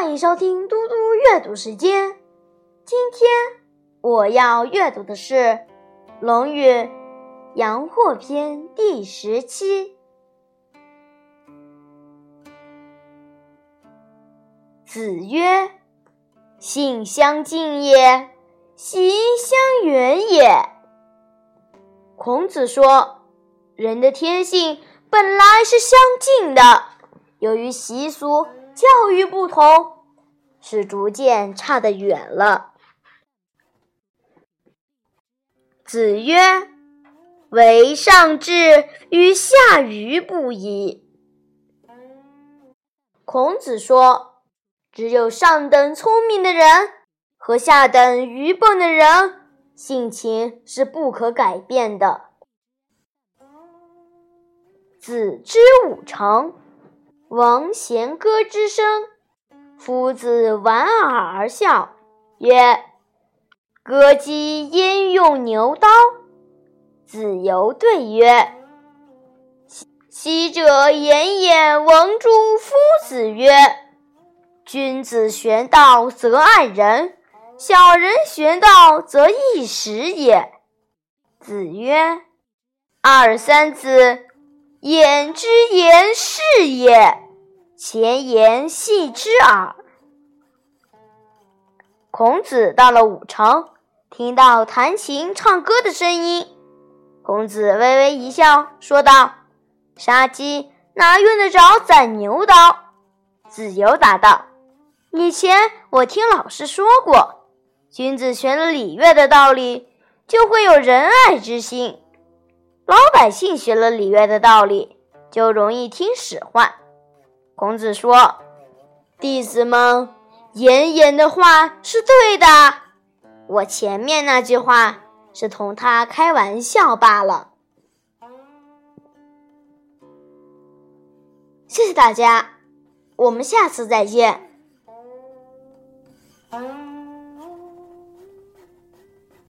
欢迎收听嘟嘟阅读时间。今天我要阅读的是《论语·阳货篇》第十七。子曰：“性相近也，习相远也。”孔子说：“人的天性本来是相近的，由于习俗。”教育不同，是逐渐差得远了。子曰：“唯上智与下愚不移。”孔子说：“只有上等聪明的人和下等愚笨的人，性情是不可改变的。”子之五常。王弦歌之声，夫子莞尔而笑，曰：“歌姬焉用牛刀？”子游对曰：“昔者言也。”闻诸夫子曰：“君子玄道则爱人，小人玄道则易时也。”子曰：“二三子。”言之言是也，前言戏之耳。孔子到了武城，听到弹琴唱歌的声音，孔子微微一笑，说道：“杀鸡哪用得着宰牛刀？”子游答道：“以前我听老师说过，君子学了礼乐的道理，就会有仁爱之心。”老百姓学了礼乐的道理，就容易听使唤。孔子说：“弟子们言言的话是对的，我前面那句话是同他开玩笑罢了。”谢谢大家，我们下次再见。